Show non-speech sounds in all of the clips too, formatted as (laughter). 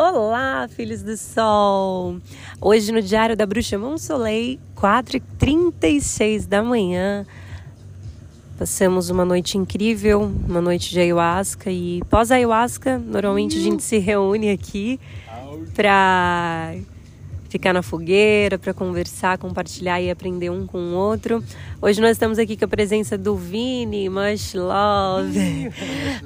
Olá, filhos do sol! Hoje no Diário da Bruxa Monsoleil, 4h36 da manhã. Passamos uma noite incrível, uma noite de ayahuasca e pós-ayahuasca, normalmente a gente se reúne aqui para ficar na fogueira, para conversar, compartilhar e aprender um com o outro. Hoje nós estamos aqui com a presença do Vini, Much Love.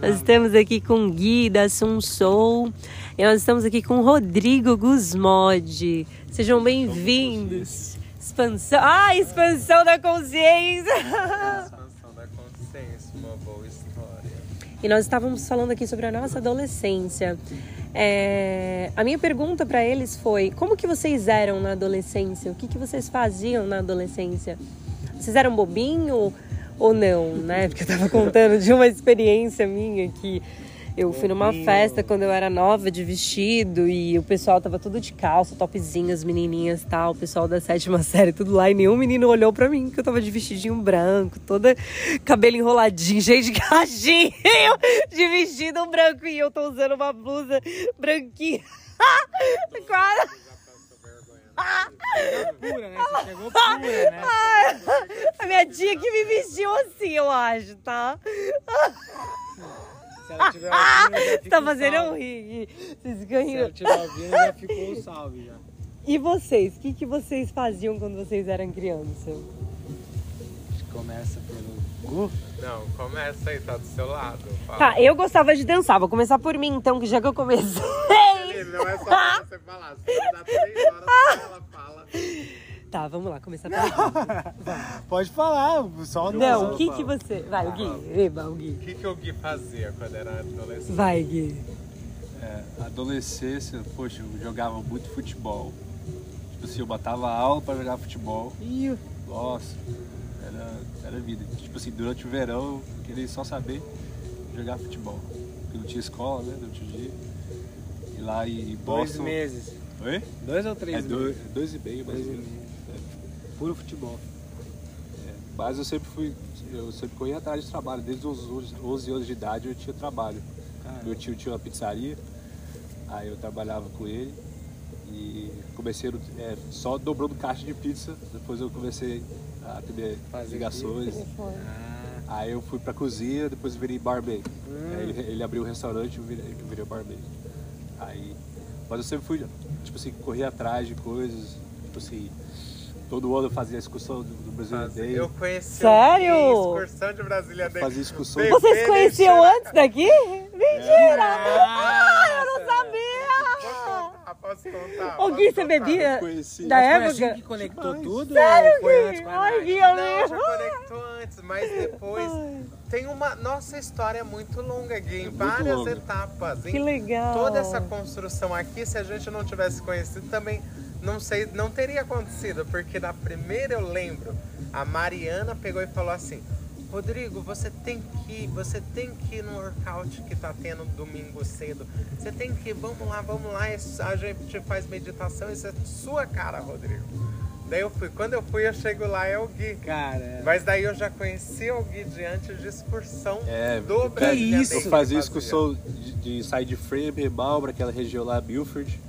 nós estamos aqui com Gui da Sun Soul. E nós estamos aqui com Rodrigo Guzmod. Sejam bem-vindos. Expansão. Ah, expansão da consciência! Expansão da consciência, uma boa história. E nós estávamos falando aqui sobre a nossa adolescência. É, a minha pergunta para eles foi: como que vocês eram na adolescência? O que, que vocês faziam na adolescência? Vocês eram bobinho ou não, né? Porque eu estava contando de uma experiência minha que eu fui numa festa quando eu era nova de vestido e o pessoal tava tudo de calça, topzinho, as menininhas tal, o pessoal da sétima (laughs) série, tudo lá, e nenhum menino olhou pra mim, que eu tava de vestidinho branco, toda cabelo enroladinho, (laughs) cheio de cachinho, de vestido branco, e eu tô usando uma blusa branquinha. (laughs) Quase. pura, né? Você chegou pura, né? A minha tia que me vestiu assim, eu acho, tá? Se ela tiver (laughs) ouvindo, Tá fazendo eu salve. rir. Vocês Se ganham. ela tiver ouvindo, já ficou um salve já. E vocês? O que, que vocês faziam quando vocês eram crianças? A gente começa pelo Gu. Não, começa aí, tá do seu lado. Fala. Tá, eu gostava de dançar. Vou começar por mim, então, que já que eu comecei. Ele não é só pra você falar. Se você dá três horas pra ela fala. (laughs) Tá, vamos lá, começar por (laughs) mim. Pode falar, só Não, o que que você... Vai, o Gui. Eba, o O Gui. que, que o Gui fazia quando era adolescente? Vai, Gui. É, adolescência, poxa, eu jogava muito futebol. Tipo assim, eu botava aula pra jogar futebol. Ih, Nossa, era, era vida. Tipo assim, durante o verão eu queria só saber jogar futebol. Porque não tinha escola, né? Durante o dia. E lá em dois Boston. meses. Oi? Dois ou três É dois, meses? dois e meio, mais Dois ou menos. Puro futebol. Mas eu sempre fui, eu sempre corri atrás de trabalho. Desde os 11 11 anos de idade eu tinha trabalho. Cara, Meu tio tinha uma pizzaria, aí eu trabalhava com ele e comecei é, só dobrando caixa de pizza. Depois eu comecei a atender Fazer ligações. ah, Aí eu fui pra cozinha, depois virei barman. Hum. Aí ele, ele abriu o restaurante e eu virei, eu virei barman. Aí, mas eu sempre fui, tipo assim, correr atrás de coisas, tipo assim, todo ano eu fazia a excursão do, do Brazilian Faz- Day. Eu conheci Sério? excursão de Brasília Day. Fazia excursão. Bebê Vocês conheciam antes daqui? Mentira! Ah, eu não sabia! Posso contar? Ô, Gui, você bebia Conheci. da foi época? assim que conectou tudo? Sério, Gui? Ai? Gui, eu Não, já conectou antes, mas depois tem uma. Nossa história é muito longa, Gui, em muito várias longa. etapas. Que em legal. Toda essa construção aqui, se a gente não tivesse conhecido, também não sei, não teria acontecido, porque na primeira eu lembro, a Mariana pegou e falou assim. Rodrigo, você tem que ir, você tem que ir no workout que tá tendo domingo cedo. Você tem que ir, vamos lá, vamos lá, a gente faz meditação, isso é sua cara, Rodrigo. Daí eu fui, quando eu fui, eu chego lá, é o Gui. Cara, Mas daí eu já conheci o Gui diante de excursão É, do que Brasília isso? Eu que fazia excursão de, de sair de Framingham, Marlboro, aquela região lá, Milford,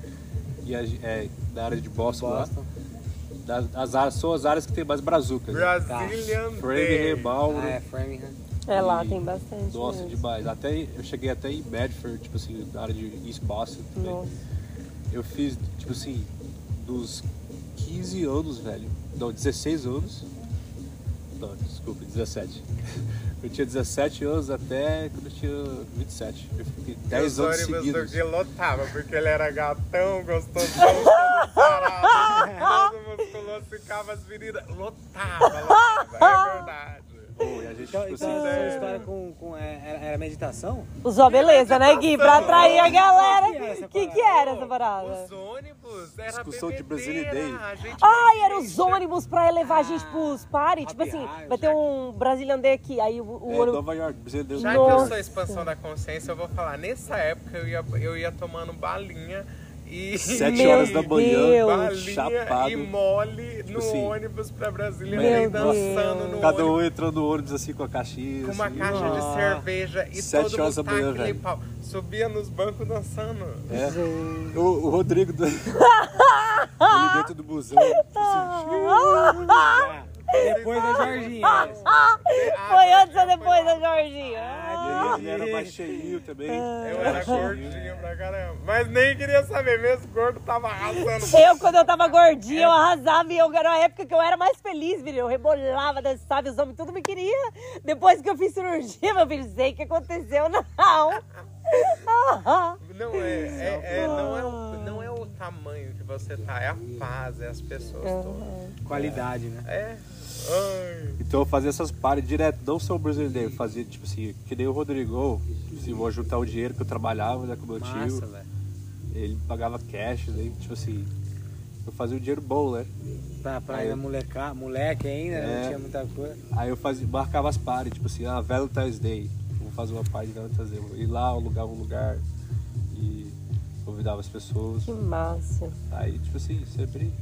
e a, é, da área de Boston, Boston. lá. Das, as são as áreas que tem mais brazuca. né? Brazilian Framingham, Day. Marlboro. Ah, é Framingham. É lá, tem bastante. Nossa, mesmo. demais. Até, eu cheguei até em Medford, tipo assim, na área de East Boston também. Nossa. Eu fiz, tipo assim, dos 15 anos, velho. Não, 16 anos. Não, desculpa, 17. Eu tinha 17 anos até quando eu tinha 27. Eu fiquei 10 Os anos ônibus do seguidos. Gui lotava, porque ele era gatão, gostosão, (laughs) todo sarado, todo musculoso, ficava as meninas. Lotava, lotava, é verdade. A gente, Então, tipo então a sua sério. história com, com é, era, era meditação? Usou a beleza, né, Gui? Pra atrair a galera. O que, que era essa parada? Os ônibus, era Discussão de Brazilian Day. gente Ai, eram os ônibus pra levar a gente pros party. Tipo happy assim, vai ter um Brazilian Day aqui. Aí o, o é, ônibus. Nova York, brasileiro. Já que eu sou expansão da consciência, eu vou falar. Nessa época eu ia, eu ia tomando balinha e Sete horas da manhã, Deus. chapado. e mole no Tipo assim, ônibus pra Brasília, Meu dançando Deus. no Cada um entrando no ônibus assim com a caixinha. Com uma assim. caixa de Ah. cerveja e Sete todo horas da mundo manhã, velho. pau. Subia nos bancos dançando. É. O, o Rodrigo do... (laughs) ele dentro do busão. assim, depois da Jorginha. (laughs) Foi antes ou depois da Jorginha? ele, ele era mais cheinho também. Eu era gordinho pra caramba. Mas nem queria saber, mesmo gordo tava arrasando. Eu, quando eu tava gordinha, eu arrasava e eu era uma época que eu era mais feliz, filho. Eu rebolava, dançava, os homens tudo me queria. Depois que eu fiz cirurgia, meu filho, sei o que aconteceu, não. Não é, é, é- não, é o tamanho que você tá, é a paz, é as pessoas todas. Qualidade, né? É. Ai. Então eu fazia essas pares direto, não só o brasileiro, fazia tipo assim, que nem o Rodrigo, se vou juntar o dinheiro que eu trabalhava né, com meu Massa, tio, velho. ele pagava cash, né, tipo assim, eu fazia o dinheiro bom, né? Pra, pra Aí ainda eu- moleca, moleque ainda, É. não tinha muita coisa. Aí eu fazia, marcava as pares, tipo assim, ah, Valentine's Day, vou fazer uma party de Valentine's Day, vou ir lá, alugava um lugar convidava as pessoas. Que massa. Aí, tipo assim, sempre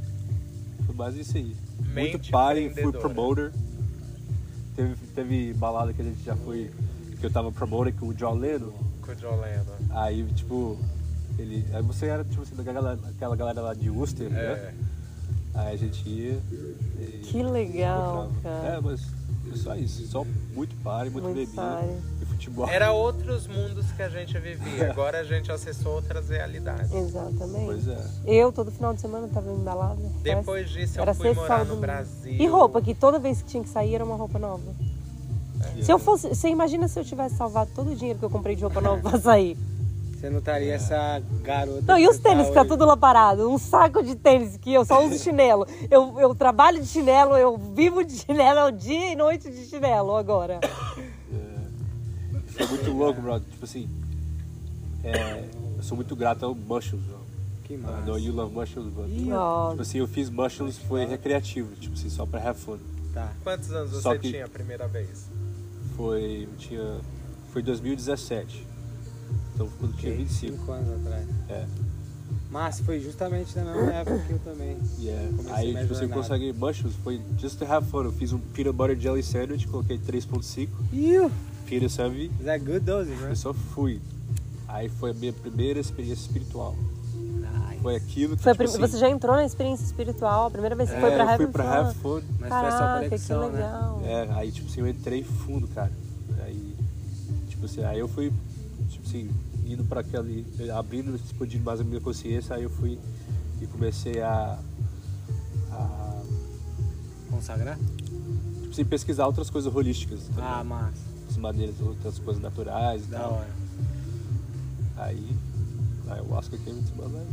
foi mais isso aí. Mente Muito party, fui promoter. Teve, teve balada que a gente já foi, que eu tava promoter com o John Lennon. Com o John Lennon. Aí, tipo, ele. Aí você era, tipo assim, daquela galera, aquela galera lá de Worcester, né? É. Aí a gente ia. e Que legal, comprava. É, cara. mas é só isso. Só muito party, muito, Muito bebida party. Futebol. Era outros mundos que a gente vivia. Agora a gente acessou outras realidades. Exatamente. Pois é. Eu, todo final de semana, tava em balada. Depois disso eu Era fui morar sábado, no. Brasil. E roupa, que toda vez que tinha que sair era uma roupa nova. Se eu fosse. Você imagina se eu tivesse salvado todo o dinheiro que eu comprei de roupa nova pra sair? Você não estaria essa garota. Não, e os que tênis tá que tá hoje. tudo lá parado? Um saco de tênis que eu só uso (laughs) chinelo. Eu, eu trabalho de chinelo, eu vivo de chinelo, é o dia e noite de chinelo agora. (coughs) Foi muito louco, brother. Tipo assim. É, eu sou muito grato ao Mushrooms, bro. Que I massa. know you love mushrooms, but. Ó, Tipo assim, eu fiz mushrooms foi recreativo, tipo assim, só pra have fun. Tá. Quantos anos você Só que- tinha a primeira vez? Foi. Eu tinha. Foi 2017. Então quando eu tinha 25. Cinco anos atrás. É. Mas foi justamente na mesma época que eu também. Yeah. Comecei Aí, minha tipo assim, eu jornada. consegui mushrooms, foi just to have fun. Eu fiz um peanut butter jelly sandwich, coloquei 3.5, Iu! Sandwich, Is that good dose, eu né? só fui. Aí foi a minha primeira experiência espiritual. Nice. Foi aquilo que, foi tipo prim- assim, Você já entrou na experiência espiritual, a primeira vez que é, foi pra eu fui Heaven pra have fun. Mas foi só Caraca, que conexão, né? legal. É, aí tipo assim, eu entrei fundo, cara. Aí, tipo assim, aí eu fui, tipo assim, indo pra aquele. abrindo, explodindo mais a minha consciência, aí eu fui e comecei a. a Consagrar? tipo assim, pesquisar outras coisas holísticas. também. Ah, massa. As maneiras, outras coisas naturais e Da tal. hora. Aí, a ayahuasca came into my life.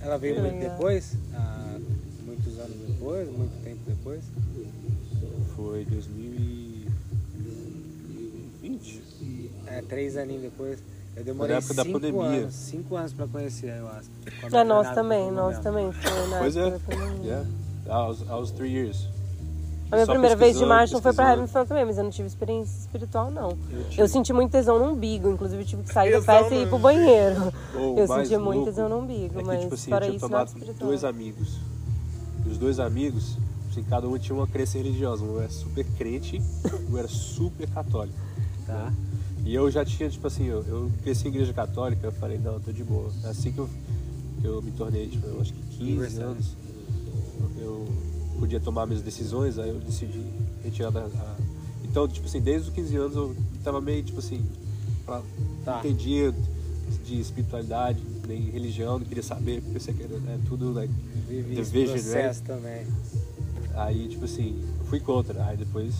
Ela veio Que muito legal. depois? Ah, muitos anos depois? Muito tempo depois? Foi 2020. É, três aninhos depois. Eu demorei na época da cinco pandemia. anos. Cinco anos pra conhecer a ayahuasca. É, nós também, nós também. Foi na Pois é. da. Yeah. I was, I was three years. A minha primeira vez de marcha foi pra pesquisando. Heaven Fun também, mas eu não tive experiência espiritual, não. Eu tive. Eu senti muito tesão no umbigo, inclusive eu tive que sair da festa e ir pro banheiro. Ou (laughs) Eu senti muito louco tesão no umbigo, é que, mas tipo assim, fora eu tinha isso, nada espiritual. dois amigos. E os dois amigos, assim, cada um tinha uma crença religiosa. Um era super crente, um era super católico. Tá. E eu já tinha, tipo assim, eu, eu cresci em igreja católica, eu falei, não, eu tô de boa. Assim que eu, que eu me tornei, tipo, eu acho que 15 Universal. anos, eu podia tomar minhas decisões, aí eu decidi retirar da... a- Então, tipo assim, desde os 15 anos eu tava meio, tipo assim, pra... Tá. não entendia de espiritualidade, nem religião, não queria saber, porque pensei que era né, tudo, like, Vivi The Vision, processo também. Aí, tipo assim, eu fui contra. Aí depois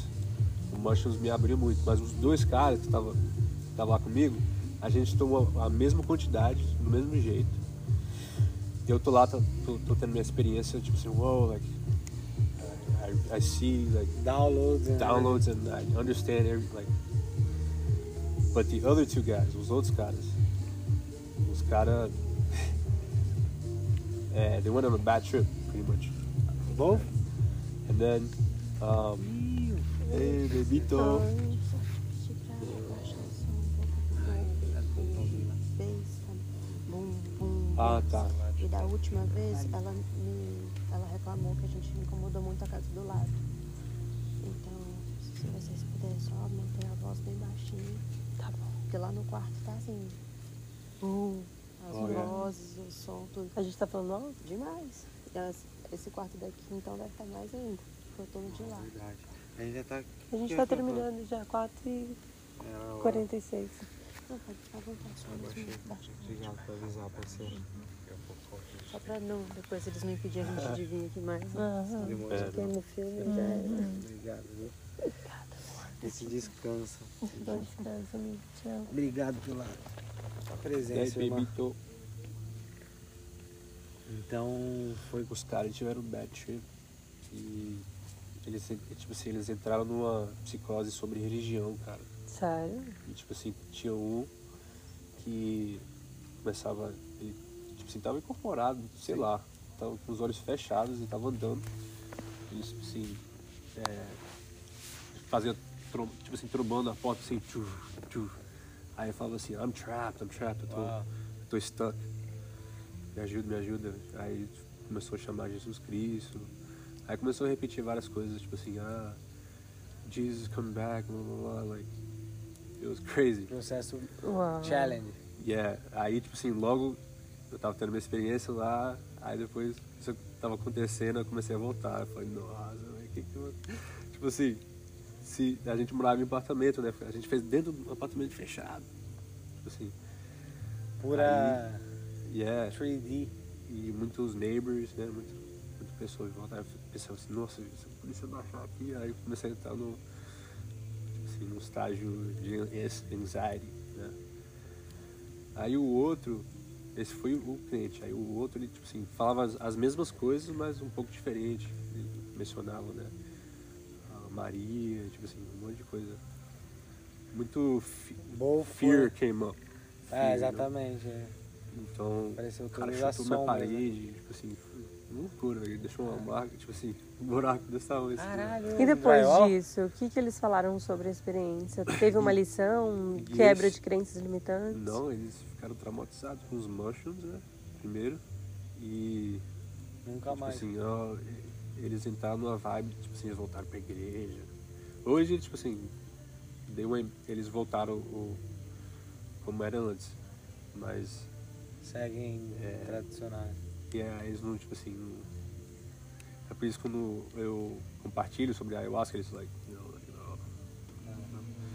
o Mushrooms me abriu muito. Mas os dois caras que estavam tava lá comigo, a gente tomou a mesma quantidade, do mesmo jeito. Eu tô lá, tô, tô, tô tendo minha experiência, tipo assim, wow, like, I, I see, like, Downloads. né? downloads and I understand every, like. But the other two guys, os outros caras, os caras, é, they went on a bad trip, pretty much. Both? And then, um, hey, bebito. Ah, tá. E da última vez, ela me, ela reclamou que a gente incomodou muito a casa do lado. Então, se vocês puderem só manter a voz bem baixinha. Tá bom. Porque lá no quarto tá assim, Hum, as Olha. vozes, o som, tudo. a gente tá falando alto? Demais. E Esse quarto daqui, então, deve estar mais ainda. Foi todo de lá. Verdade. A gente já tá. A gente tá terminando já, 4h46. Era hora. 46. Não, pode ficar à vontade, Eu. Obrigado por avisar pra você. Só pra não, depois eles não impedirem a gente de vir aqui mais. né? É. Porque no filme já era. Obrigado, viu? Esse descansa. Bom descanso, amigo. Tchau. Obrigado pela sua E aí, presença, irmã. baby, tô... Então, foi os caras tiveram um bad trip e eles, tipo assim, eles entraram numa psicose sobre religião, cara. Sério? E, tipo assim, tinha um que começava, assim, tava incorporado, sei lá, tava com os olhos fechados e tava andando. Tipo assim, é, fazia, tipo assim, trombando a porta assim, tchu, tchu. Aí falava assim, I'm trapped, I'm trapped, eu tô, Uau. eu tô stuck. Me ajuda, me ajuda. Aí começou a chamar Jesus Cristo. Aí começou a repetir várias coisas, tipo assim, ah, Jesus come back, blá blá blá, like, it was crazy. processo Uau. challenge. Yeah. Aí, tipo assim, logo eu tava tendo minha experiência lá, aí depois isso tava acontecendo, eu comecei a voltar. Eu falei, nossa, velho, que que eu... (laughs) Tipo assim, se a gente morava em apartamento, né? A gente fez dentro do apartamento fechado. Tipo assim, Pura yeah. 3D. E muitos neighbors, né? Muitas muitas pessoas voltaram pensando assim, nossa, se a polícia baixar aqui, aí eu comecei a entrar no, tipo assim, no estágio de anxiety, né? Aí o outro, esse foi o cliente, aí o outro ele tipo assim, falava as, as mesmas coisas, mas um pouco diferente. Ele mencionava, né? A Maria, tipo assim, um monte de coisa. Muito fi- Boa fear came up. É, Fear, né? exatamente. é. Então, Pareceu o cara chutou minha né? parede, tipo assim, loucura, ele deixou uma marca, tipo assim, um buraco desse tamanho. assim, né? Caralho. E depois drywall? disso, o que, que eles falaram sobre a experiência? (coughs) Teve uma lição, quebra de crenças limitantes? Não, eles ficaram traumatizados com os mushrooms, né? Primeiro. E, Nunca tipo mais. assim, ó, eles entraram numa vibe, tipo assim, eles voltaram pra igreja. Hoje, tipo assim, deu uma, eles voltaram o, como era antes. Mas, Seguem É. tradicionais. E é, eles não, tipo assim, não- é por isso que quando eu compartilho sobre a ayahuasca, eles, like, you know, like, oh,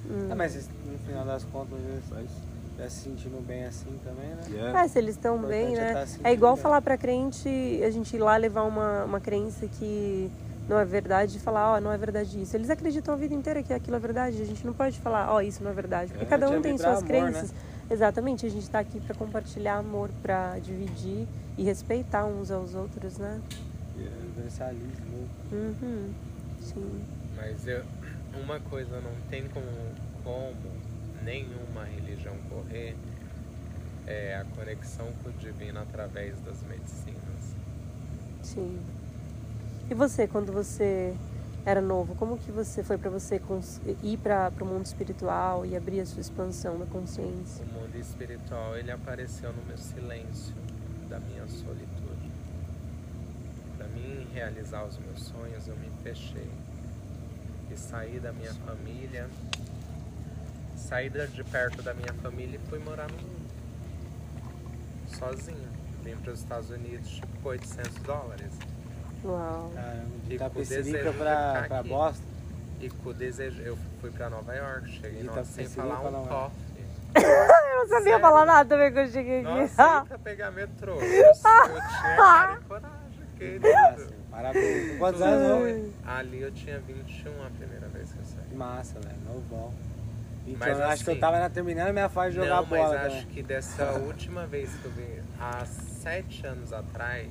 Hum. Ah, mas no final das contas, eles mas, já se sentindo bem assim também, né? yeah. É, se eles estão bem, é né? tá É, igual bem. falar pra crente, a gente ir lá levar uma, uma crença que não é verdade e falar, ó, não é verdade isso. Eles acreditam a vida inteira que aquilo é verdade. A gente não pode falar, ó, isso não é verdade. Porque É, cada um tem suas amor, crenças. Exatamente, a gente tá aqui pra compartilhar amor, pra dividir e respeitar uns aos outros, né? yeah. Universalismo. Uhum. Sim. Mas eu, uma coisa não tem como, como nenhuma religião correr é a conexão com o divino através das medicinas. Sim. E você, quando você era novo, como que você foi pra você ir para o mundo espiritual e abrir a sua expansão da consciência? O mundo espiritual ele apareceu no meu silêncio, da minha solitude. Para mim realizar os meus sonhos, eu me fechei e saí da minha família, saí de perto da minha família e fui morar no mundo, sozinho. Vim para os Estados Unidos tipo com 800 dólares Uau. Caramba, com Itapecerica de pra, pra. Boston. e com o desejo. Eu fui para Nova York, cheguei De lá sem Itapecerica falar pra um coffee. (coughs) Eu não sabia Sério? falar nada também quando eu cheguei Não aqui. aceita pegar metrô. Eu, eu (laughs) tinha cara e coragem, querido. Nossa, parabéns. Quantos anos, não? Ali eu tinha 21 a primeira vez que eu saí. Massa, velho. Novão. Então, Mas eu acho que eu assim- tava na- terminando minha fase de jogar Não, mas bola acho também. que dessa (laughs) última vez que eu vim, há sete anos atrás,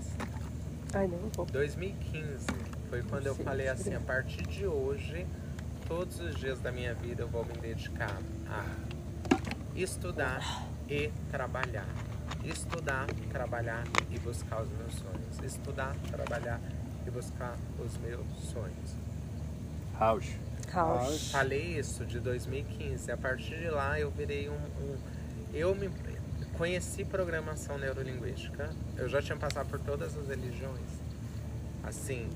Ai, não, um pouco. 2015, foi quando eu falei sim. assim, a partir de hoje, todos os dias da minha vida eu vou me dedicar a estudar e trabalhar. Estudar, trabalhar e buscar os meus sonhos. Estudar, trabalhar e buscar os meus sonhos. House. Caos. Falei isso de 2015. A partir de lá eu virei um. um- eu me. Conheci programação neurolinguística. Eu já tinha passado por todas as religiões. Assim,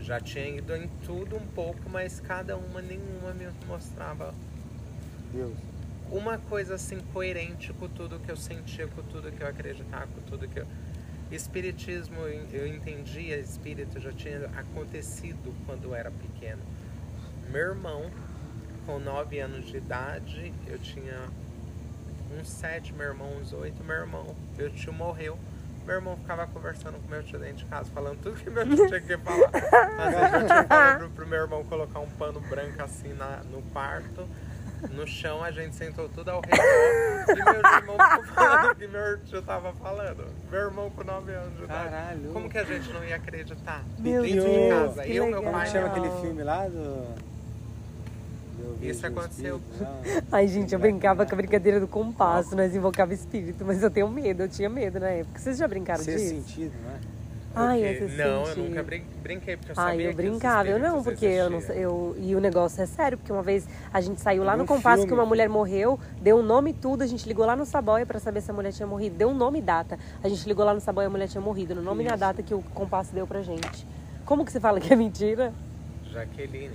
já tinha ido em tudo um pouco, mas cada uma, nenhuma me mostrava Deus. uma coisa assim coerente com tudo que eu sentia, com tudo que eu acreditava, com tudo que eu. Espiritismo, eu entendia, espírito já tinha acontecido quando eu era pequeno. Meu irmão, com 9 anos de idade, eu tinha uns 7, meu irmão uns 8, meu irmão, meu tio morreu. Meu irmão ficava conversando com meu tio dentro de casa, falando tudo que meu tio tinha que falar. Às vezes meu tio falou pro, pro meu irmão colocar um pano branco assim na, no quarto. No chão a gente sentou tudo ao redor e meu irmão ficou falando o que meu tio tava falando. Meu irmão com 9 anos de idade. Caralho. Como que a gente não ia acreditar? Meu Dentro de Deus, casa. que Eu, meu legal. Como pai, chama aquele filme lá do. Isso aconteceu. Ai, gente, eu brincava com a brincadeira do compasso, nós invocava espírito, mas eu tenho medo, eu tinha medo na época. Vocês já brincaram Sexto disso? sentido, né? Ai, esse não, eu nunca brin- brinquei, porque eu Ai, sabia eu que brincava, eu não, porque eu não sei, eu E o negócio é sério, porque uma vez a gente saiu lá Eu no compasso que filme. uma mulher morreu, deu um nome e tudo, a gente ligou lá no Saboia pra saber se a mulher tinha morrido. Deu um nome e data. A gente ligou lá no Saboia e a mulher tinha morrido, no nome e na data que o compasso deu pra gente. Como que você fala que é mentira? Jaqueline,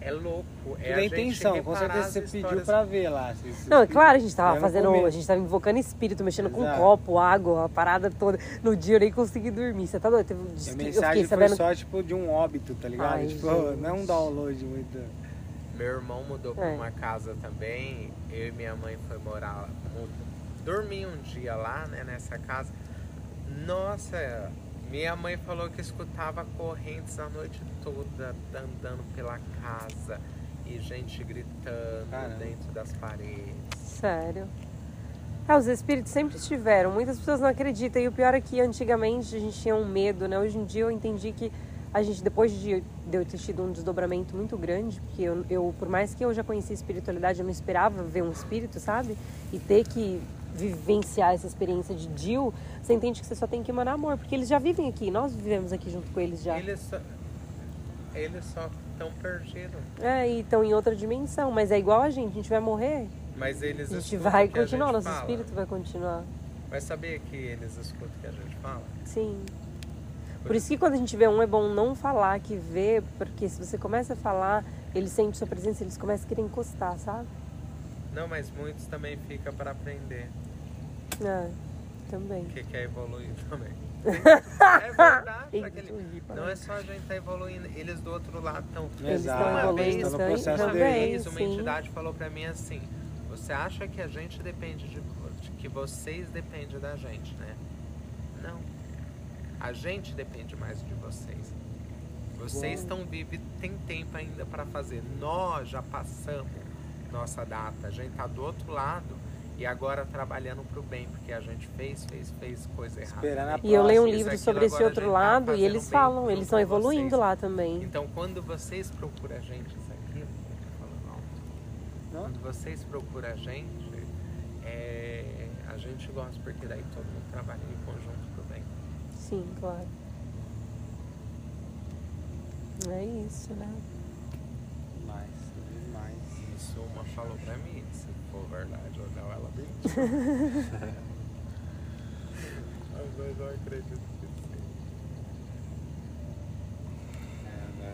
é louco. É Tudo a é gente intenção, com certeza você pediu histórias. pra ver lá. Não, é claro, a gente tava É no fazendo, a gente tava invocando espírito, mexendo com Exato. copo, água, a parada toda. No dia eu nem consegui dormir. Você tá doido? Teve, a mensagem foi sabendo. só tipo de um óbito, tá ligado? Ai, tipo, gente. não é um download muito. Meu irmão mudou pra É. uma casa também. Eu e minha mãe foi morar Dormi um dia lá, né, nessa casa. Nossa, minha mãe falou que escutava correntes a noite toda andando pela casa e gente gritando Caramba. dentro das paredes. Sério. É, os espíritos sempre estiveram. Muitas pessoas não acreditam. E o pior é que antigamente a gente tinha um medo, né? Hoje em dia eu entendi que a gente, depois de, de eu ter tido um desdobramento muito grande, porque eu, eu, por mais que eu já conhecia espiritualidade, eu não esperava ver um espírito, sabe? E ter que vivenciar essa experiência de Jill, você entende que você só tem que emanar amor, porque eles já vivem aqui, nós vivemos aqui junto com eles já. Eles só, eles só estão perdidos. É, e estão em outra dimensão, mas é igual a gente, a gente vai morrer, Mas eles a gente vai continuar, gente nosso fala. espírito vai continuar. Mas sabia que eles escutam o que a gente fala? Sim. Por isso que quando a gente vê um, é bom não falar que vê, porque se você começa a falar, eles sentem sua presença, eles começam a querer encostar, sabe? Não, mas muitos também ficam para aprender. É, também. que quer evoluir também. (laughs) é verdade, aquele- não é só a gente tá evoluindo, eles do outro lado estão. Exato, estão evoluindo vez, tá no processo Uma vez uma sim. entidade falou pra mim assim: Você acha que a gente depende de, de que vocês dependem da gente, né? Não. A gente depende mais de vocês. Vocês estão vivos e tem tempo ainda para fazer. Nós já passamos nossa data, a gente tá do outro lado e agora trabalhando pro bem, porque a gente fez, fez, fez coisa errada. A E eu leio um livro aquilo, sobre esse outro tá lado e fazendo eles falam, eles estão evoluindo vocês. lá também. Então, quando vocês procuram a gente, isso aqui, falando alto. Não? quando vocês procuram a gente, é, a gente gosta, porque daí todo mundo trabalha em conjunto pro bem. Sim, claro. É isso, né? Isso uma falou pra mim, se for verdade ou não, ela mentiu. Mas (laughs) eu acredito que. É, né?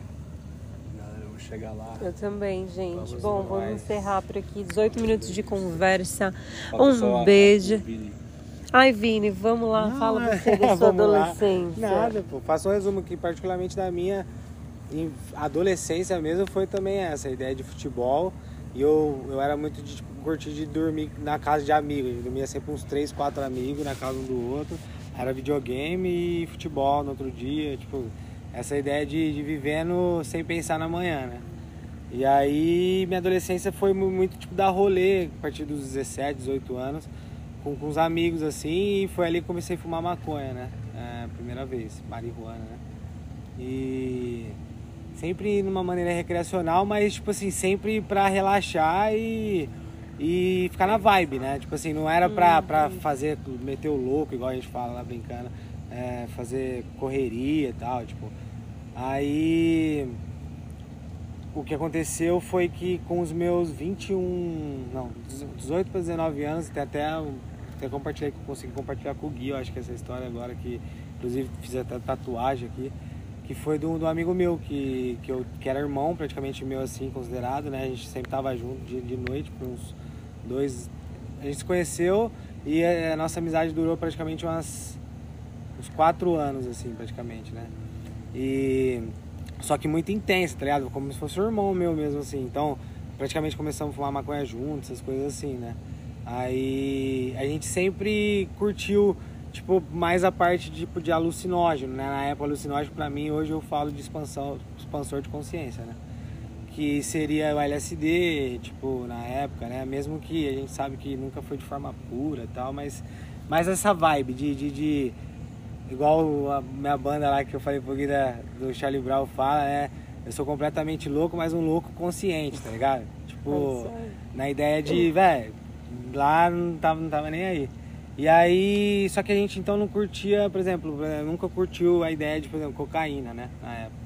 Não, eu vou chegar lá. Eu também, gente. Vamos Bom, vamos mais. encerrar por aqui. 18 minutos de conversa. Um beijo. Vini. Ai, Vini, vamos lá. Não, Fala é, você da (laughs) sua vamos lá. adolescência. Nada, pô. Faço um resumo aqui, particularmente da minha adolescência mesmo, foi também essa, a ideia de futebol. E eu, eu era muito de tipo, curtir de dormir na casa de amigos. Eu dormia sempre uns três, quatro amigos na casa um do outro. Era videogame e futebol no outro dia. Tipo, essa ideia de, de vivendo sem pensar na manhã, né? E aí minha adolescência foi mu- muito tipo dar rolê a partir dos 17, 18 anos com, com os amigos assim e foi ali que comecei a fumar maconha, né? É, primeira vez, marihuana, né? E sempre numa maneira recreacional, mas tipo assim, sempre pra relaxar e, e ficar na vibe, né? Tipo assim, não era pra, pra fazer, meter o louco, igual a gente fala lá brincando, é, fazer correria e tal, tipo. Aí o que aconteceu foi que com os meus 21, não, 18 para 19 anos, tem até, até compartilhei, consegui compartilhar com o Gui, eu acho que essa história agora que, inclusive, fiz até tatuagem aqui, que foi de um amigo meu, que, que, eu, que era irmão praticamente meu, assim, considerado, né? A gente sempre tava junto de, de noite, por uns dois... A gente se conheceu e a nossa amizade durou praticamente umas, uns quatro anos, assim, praticamente, né? E... Só que muito intensa, tá ligado? Como se fosse um irmão meu mesmo, assim. Então, praticamente começamos a fumar maconha juntos, essas coisas assim, né? Aí a gente sempre curtiu, tipo, mais a parte tipo, de alucinógeno, né? Na época, alucinógeno pra mim, hoje eu falo de expansão, expansor de consciência, né? Que seria o LSD, tipo, na época, né? Mesmo que a gente sabe que nunca foi de forma pura e tal, mas, mas essa vibe de, de, de igual a minha banda lá que eu falei um pouquinho da, do Charlie Brown fala, né? Eu sou completamente louco, mas um louco consciente, tá ligado? Tipo, na ideia de, velho, lá não tava, não tava nem aí. E aí, só que a gente então não curtia, por exemplo, nunca curtiu a ideia de, por exemplo, cocaína, né, na época.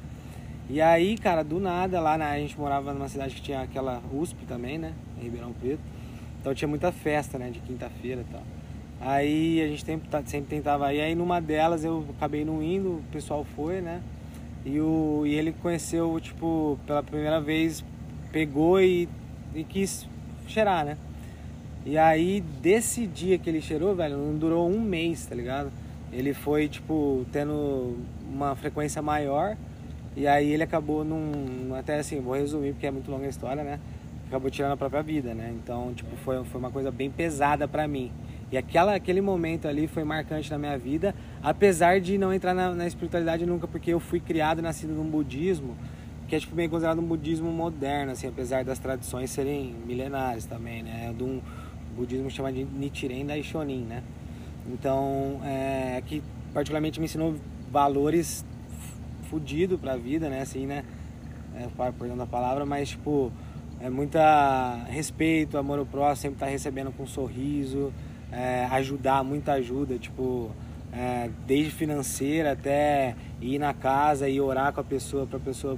E aí, cara, do nada, lá na, a gente morava numa cidade que tinha aquela USP também, né, em Ribeirão Preto. Então tinha muita festa, né, de quinta-feira e tal. Aí a gente sempre, sempre tentava ir, aí numa delas eu acabei não indo, o pessoal foi, né, e, o, e ele conheceu, tipo, pela primeira vez, pegou e, e quis cheirar, né. E aí, desse dia que ele cheirou, velho, não durou um mês, tá ligado? Ele foi, tipo, tendo uma frequência maior. E aí ele acabou num. Até assim, vou resumir porque é muito longa a história, né? Acabou tirando a própria vida, né? Então, tipo, foi, foi uma coisa bem pesada para mim. E aquela, aquele momento ali foi marcante na minha vida, apesar de não entrar na, na espiritualidade nunca, porque eu fui criado, nascido num budismo, que é tipo meio considerado um budismo moderno, assim, apesar das tradições serem milenares também, né? De um, budismo chama de Nichiren Daishonin, né? Então, é, que particularmente me ensinou valores fudido para a vida, né? Assim, né? É, perdão da palavra, mas tipo, é muita respeito, amor ao próximo, sempre estar tá recebendo com um sorriso, é, ajudar, muita ajuda, tipo, é, desde financeira até ir na casa e orar com a pessoa, para a pessoa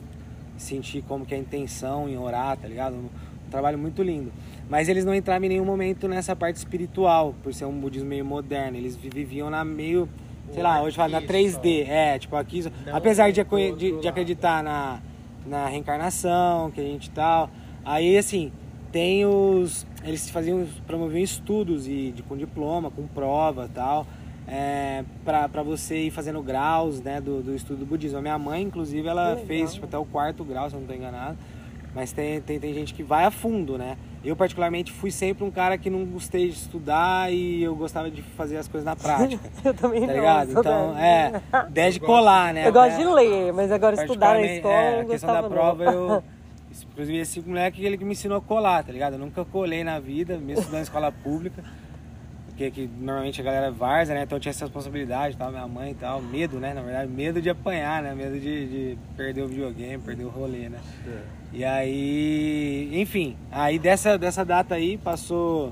sentir como que é a intenção em orar, tá ligado? Um, um trabalho muito lindo. Mas eles não entravam em nenhum momento nessa parte espiritual, por ser um budismo meio moderno. Eles viviam na meio, sei lá, hoje fala na 3D. É, tipo aqui. Não apesar de, de, de, acreditar na, na reencarnação, que a gente tal. Aí assim, tem os. Eles faziam, promoviam estudos e, de, com diploma, com prova tal. É, para você ir fazendo graus né, do, do estudo do budismo. A minha mãe, inclusive, ela fez tipo, até o quarto grau, se eu não estou enganado. Mas tem, tem, tem gente que vai a fundo, né? Eu, particularmente, fui sempre um cara que não gostei de estudar e eu gostava de fazer as coisas na (laughs) prática. eu também tá não. ligado? Então, é, (laughs) desde de colar, né? Eu gosto de ler, mas agora estudar na escola. É, a questão da prova, eu. (laughs) Inclusive, esse moleque ele que me ensinou a colar, tá ligado? Eu nunca colei na vida, mesmo estudando em escola pública. Porque que, normalmente a galera é varza, né? Então eu tinha essa responsabilidade, tal, minha mãe e tal. Medo, né? Na verdade, medo de apanhar, né? Medo de, de perder o videogame, perder o rolê, né? É. E aí, enfim, aí dessa, dessa data aí passou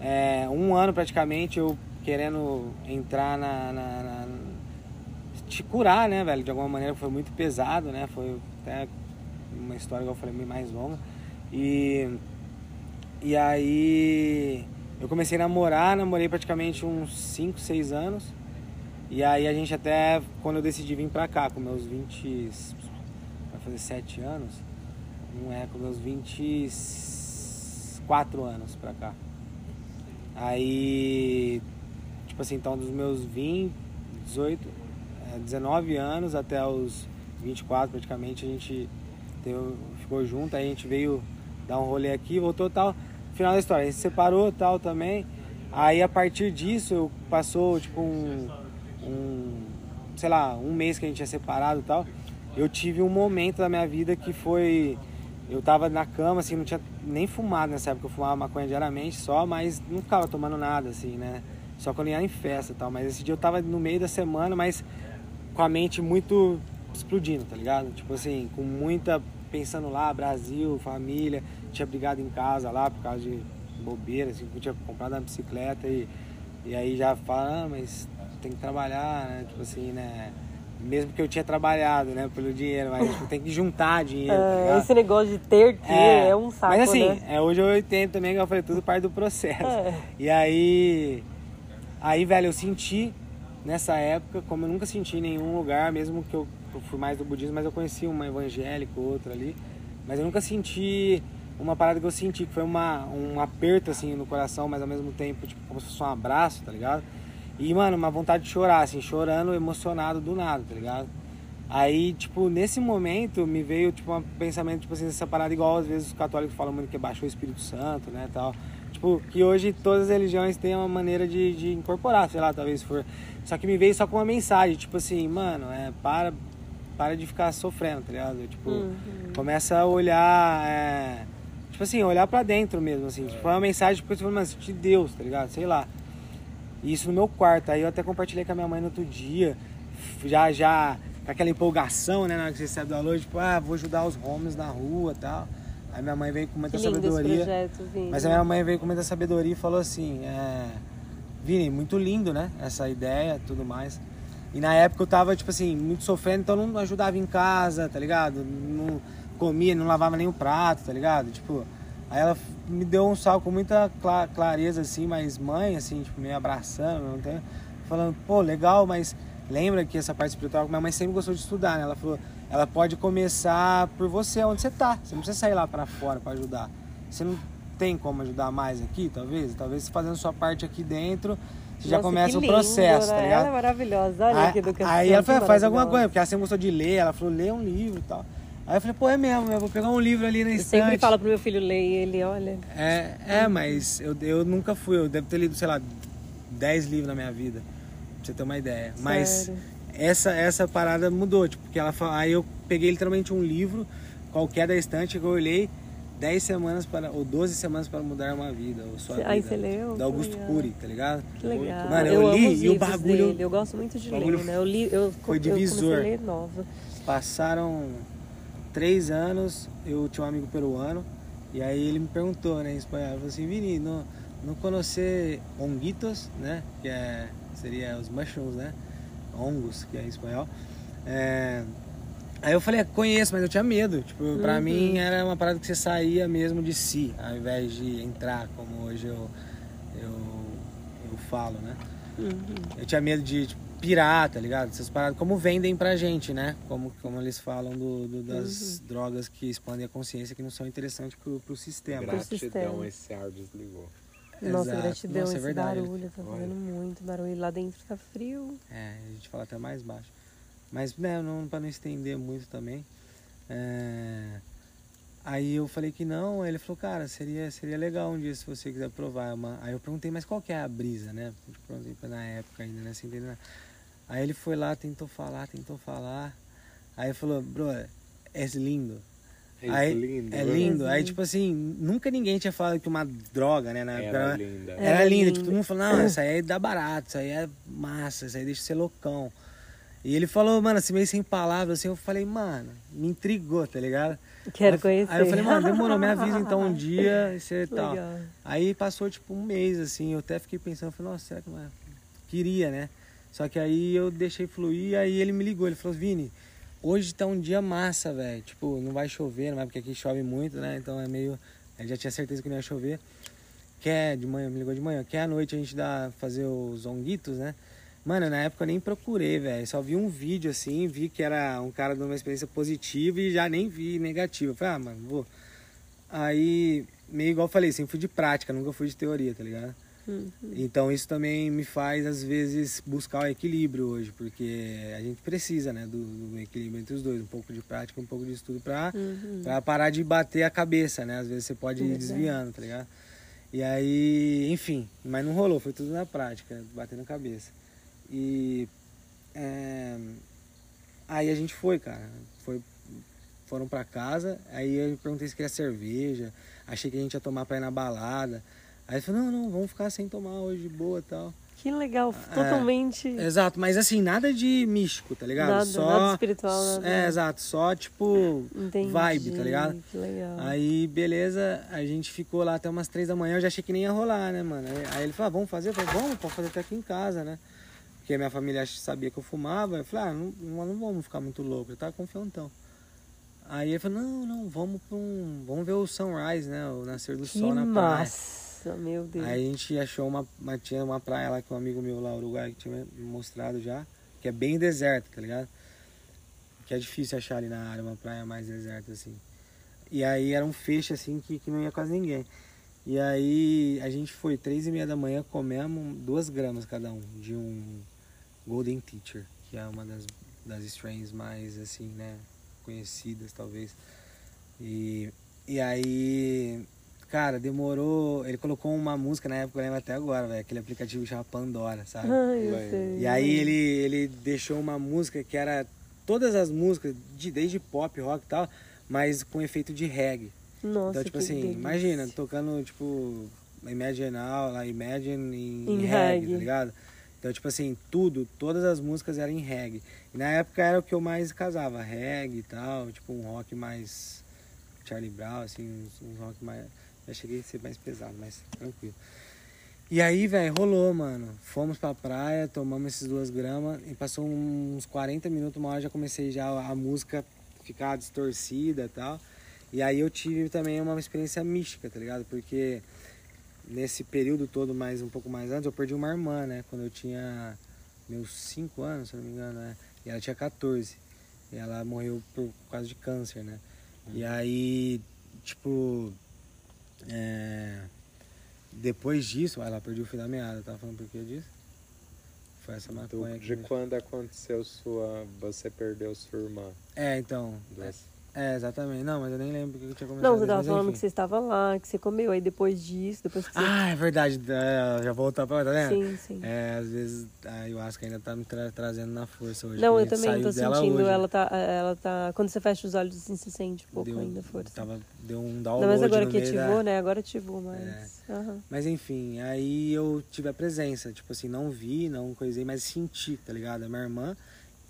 é, um ano praticamente eu querendo entrar na, na, na, te curar, né, velho? De alguma maneira foi muito pesado, né? Foi até uma história que eu falei meio mais longa. E, e aí eu comecei a namorar, namorei praticamente uns 5, 6 anos. E aí a gente até, quando eu decidi vir pra cá, com meus 20, vai fazer 7 anos, não é com meus 24 anos pra cá. Aí, tipo assim, então dos meus 20, 18, 19 anos até os 24 praticamente a gente teve, ficou junto, aí a gente veio dar um rolê aqui, voltou tal. Final da história, a gente se separou tal também. Aí a partir disso passou tipo um, um sei lá, um mês que a gente tinha separado tal. Eu tive um momento da minha vida que foi eu tava na cama, assim, não tinha nem fumado nessa época, eu fumava maconha diariamente só, mas não ficava tomando nada, assim, né? Só quando ia em festa e tal. Mas esse dia eu tava no meio da semana, mas com a mente muito explodindo, tá ligado? Tipo assim, com muita. pensando lá, Brasil, família, tinha brigado em casa lá por causa de bobeira, assim, eu tinha comprado uma bicicleta e, e aí já fala, ah, mas tem que trabalhar, né? Tipo assim, né? Mesmo que eu tinha trabalhado, né, pelo dinheiro, mas tipo, tem que juntar dinheiro, tá É, ligado? esse negócio de ter que é, um saco, Mas assim, né? é, hoje eu entendo também que eu falei tudo parte do processo. É. E aí, aí, velho, eu senti nessa época, como eu nunca senti em nenhum lugar, mesmo que eu, eu fui mais do budismo, mas eu conheci uma evangélica, outra ali, mas eu nunca senti uma parada que eu senti, que foi uma, um aperto assim no coração, mas ao mesmo tempo, tipo, como se fosse um abraço, tá ligado? E, mano, uma vontade de chorar, assim, chorando, emocionado do nada, tá ligado? Aí, tipo, nesse momento me veio, tipo, um pensamento, tipo assim, essa parada igual às vezes os católicos falam muito que baixou o Espírito Santo, né, tal. Tipo, que hoje todas as religiões têm uma maneira de, de incorporar, sei lá, talvez for. Só que me veio só com uma mensagem, tipo assim, mano, é, para, para de ficar sofrendo, tá ligado? Tipo, começa a olhar, é, tipo assim, olhar pra dentro mesmo, assim. Tipo, é uma mensagem, tipo, assim, mas de Deus, tá ligado? Sei lá. E isso no meu quarto. Aí eu até compartilhei com a minha mãe no outro dia, já, já com aquela empolgação, né, na hora que você recebe da luz, tipo, ah, vou ajudar os homes na rua e tal. Aí minha mãe veio com muita sabedoria. projeto. Mas a minha mãe veio com muita sabedoria e falou assim, é... Vini, muito lindo, né? Essa ideia tudo mais. E na época eu tava, tipo assim, muito sofrendo, então não ajudava em casa, tá ligado? Não comia, não lavava nem o prato, tá ligado? Tipo, aí ela me deu um salve com muita cla- clareza, assim, mas mãe, assim, tipo, me abraçando, não tem... falando, pô, legal, mas lembra que essa parte espiritual, minha mãe sempre gostou de estudar, né? Ela falou, ela pode começar por você, onde você tá. Você não precisa sair lá para fora para ajudar. Você não tem como ajudar mais aqui, talvez? Talvez fazendo sua parte aqui dentro, você já Nossa, começa que o processo, né? tá ligado? Ela é maravilhosa, olha Aí- que educação. Aí ela falou, faz alguma coisa, porque ela sempre gostou de ler, ela falou, lê um livro e tal. Aí eu falei, pô, é mesmo, eu vou pegar um livro ali na Eu estante. sempre falo pro meu filho ler e ele, olha. É, é mas eu, eu nunca fui, eu devo ter lido, sei lá, 10 livros na minha vida, pra você ter uma ideia. Mas Sério? essa, essa parada mudou, tipo, porque ela aí eu peguei literalmente um livro qualquer da estante que eu olhei 10 semanas para, ou 12 semanas para mudar uma vida, ou sua Cê- vida. aí você leu? Da Augusto. Cury, tá ligado? Que legal. Mano, eu li amo os e o bagulho- dele, Eu gosto muito de ler, né? Eu li, eu, foi eu divisor. comecei a ler nova. Passaram três anos, eu tinha um amigo peruano, e aí ele me perguntou, né, em espanhol, ele falou assim, Vini, não, não conhecer honguitos, né, que é, seria os mushrooms, né, hongos, que é em espanhol. É, Aí eu falei, "É, conheço, mas eu tinha medo, tipo, pra Uhum. mim era uma parada que você saía mesmo de si, ao invés de entrar, como hoje eu, eu, eu falo, né. Uhum. Eu tinha medo de tipo, pirar, tá ligado? Essas paradas, como vendem pra gente, né? Como, como eles falam do, do- das Uhum. drogas que expandem a consciência, que não são interessantes pro, pro sistema. Gra- Gratidão, sistema. esse ar desligou. Nossa, Exato. gratidão, Nossa, é esse verdade. barulho, tá fazendo muito barulho. Lá dentro tá frio. É, a gente fala até mais baixo. Mas, né, não, pra não estender muito também. é, Aí eu falei que não, aí ele falou, cara, seria, seria legal um dia se você quiser provar. Uma- Aí eu perguntei, mas qual que é a brisa, né? Eu perguntei pra- na época ainda, né? Sem entender nada. Aí ele foi lá, tentou falar, tentou falar. Aí falou, bro, é lindo. É Aí- lindo. É né? lindo. Aí, tipo assim, nunca ninguém tinha falado que uma droga, né? Na época, Era era- linda. era, Era linda. Tipo, todo mundo falou, não, isso aí dá barato, isso aí é massa, isso aí deixa você loucão. E ele falou, mano, assim, meio sem palavras, assim, eu falei, mano, me intrigou, tá ligado? Quero aí, conhecer. Aí eu falei, mano, demorou, me avisa então um dia e você (laughs) tal. Legal. Aí passou tipo um mês, assim, eu até fiquei pensando, falei, nossa, será que não é? Queria, né? Só que aí eu deixei fluir, aí ele me ligou, ele falou, Vini, hoje tá um dia massa, velho. Tipo, não vai chover, não é porque aqui chove muito, né? Então é meio. Ele já tinha certeza que não ia chover. Quer de manhã, me ligou de manhã, quer à noite a gente dá, fazer os onguitos, né? Mano, na época eu nem procurei, velho. Só vi um vídeo assim, vi que era um cara dando uma experiência positiva e já nem vi negativa. Falei, ah, mano, vou. Aí, meio igual eu falei, sempre fui de prática, nunca fui de teoria, tá ligado? Uhum. Então isso também me faz, às vezes, buscar o equilíbrio hoje, porque a gente precisa, né, do, do equilíbrio entre os dois, um pouco de prática, um pouco de estudo pra, Uhum. pra parar de bater a cabeça, né? Às vezes você pode ir desviando, tá ligado? E aí, enfim, mas não rolou, foi tudo na prática, batendo a cabeça. E é, aí a gente foi, cara, foi, foram pra casa, aí eu perguntei se queria cerveja, achei que a gente ia tomar pra ir na balada. Aí ele falou, não, não, vamos ficar sem tomar hoje boa e tal. Que legal, É. totalmente. Exato, mas assim, nada de místico, tá ligado? Nada, só, nada espiritual, nada. É, exato, só tipo Entendi. vibe, tá ligado? Que legal. Aí, beleza, a gente ficou lá até umas três da manhã, eu já achei que nem ia rolar, né, mano? Aí, ele falou, ah, vamos fazer? Eu falei, vamos, pode fazer até aqui em casa, né? porque minha família sabia que eu fumava. Eu falei, ah, não, não, vamos ficar muito louco, eu tava confiantão. Aí ele falou, não, não, vamos pra um. Vamos ver o sunrise, né? O nascer do Que sol na praia. Massa, meu Deus. Aí a gente achou uma. Tinha uma praia lá que um amigo meu lá, Uruguai, que tinha mostrado já, que é bem deserto, tá ligado? Que é difícil achar ali na área uma praia mais deserta, assim. E aí era um feixe assim que, que não ia quase ninguém. E aí a gente foi três e meia da manhã, comemos duas gramas cada um de um Golden Teacher, que é uma das, das strains mais assim, né, conhecidas talvez. E, e aí, cara, demorou. Ele colocou uma música na época, eu lembro até agora, velho, aquele aplicativo que chama Pandora, sabe? Ai. E aí ele, ele deixou uma música que era todas as músicas, de, desde pop, rock e tal, mas com efeito de reggae. Nossa, então, tipo que assim, delícia. imagina, tocando, tipo, Imagine Now, lá, Imagine em, Em reggae, reggae. tá ligado? Então, tipo assim, tudo, todas as músicas eram em reggae. E na época era o que eu mais casava, reggae e tal, tipo um rock mais Charlie Brown, assim, uns, uns rock mais... Já cheguei a ser mais pesado, mas tranquilo. E aí, velho, rolou, mano. Fomos pra praia, tomamos esses duas gramas e passou uns 40 minutos, uma hora já comecei já a música ficar distorcida e tal. E aí eu tive também uma experiência mística, tá ligado? Porque nesse período todo, mais um pouco mais antes, eu perdi uma irmã, né? Quando eu tinha meus 5 anos, se não me engano, né? E ela tinha 14. E ela morreu por causa de câncer, né? E aí, tipo, é, depois disso, ela perdeu o fio da meada, tava falando por que disso? Foi essa Do- maconha que de quando aconteceu sua. Você perdeu sua irmã. É, então. É, exatamente. Não, mas eu nem lembro o que eu tinha comentado. Não, você tava mas falando enfim. que você estava lá, que você comeu, aí depois disso, depois que você. Ah, é verdade. É, já voltou pra tá vendo? sim, sim. É, às vezes a ayahuasca ainda tá me tra- trazendo na força hoje. Não, eu a também tô sentindo. hoje. Ela tá, ela tá. Quando você fecha os olhos, assim, você sente um pouco deu, ainda força. Tava, deu um Não, download mas agora que meio da- ativou, né? Agora ativou mais. É. Aham. Mas enfim, aí eu tive a presença. Tipo assim, não vi, não coisei, mas senti, tá ligado? A minha irmã,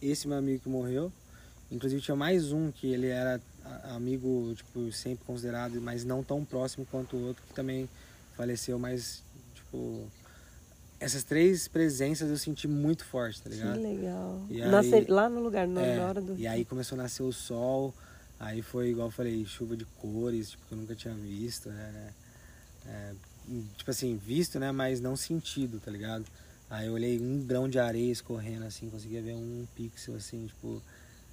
esse meu amigo que morreu. Inclusive tinha mais um que ele era amigo, tipo, sempre considerado, mas não tão próximo quanto o outro, que também faleceu, mas, tipo. Essas três presenças eu senti muito forte, tá Que ligado? legal. E Nasce- aí- lá no lugar, na, É, hora do. E aí começou a nascer o sol, aí foi igual eu falei, chuva de cores, tipo, que eu nunca tinha visto, né? É, tipo assim, visto, né? Mas não sentido, tá ligado? Aí eu olhei um grão de areia escorrendo assim, conseguia ver um pixel assim, tipo,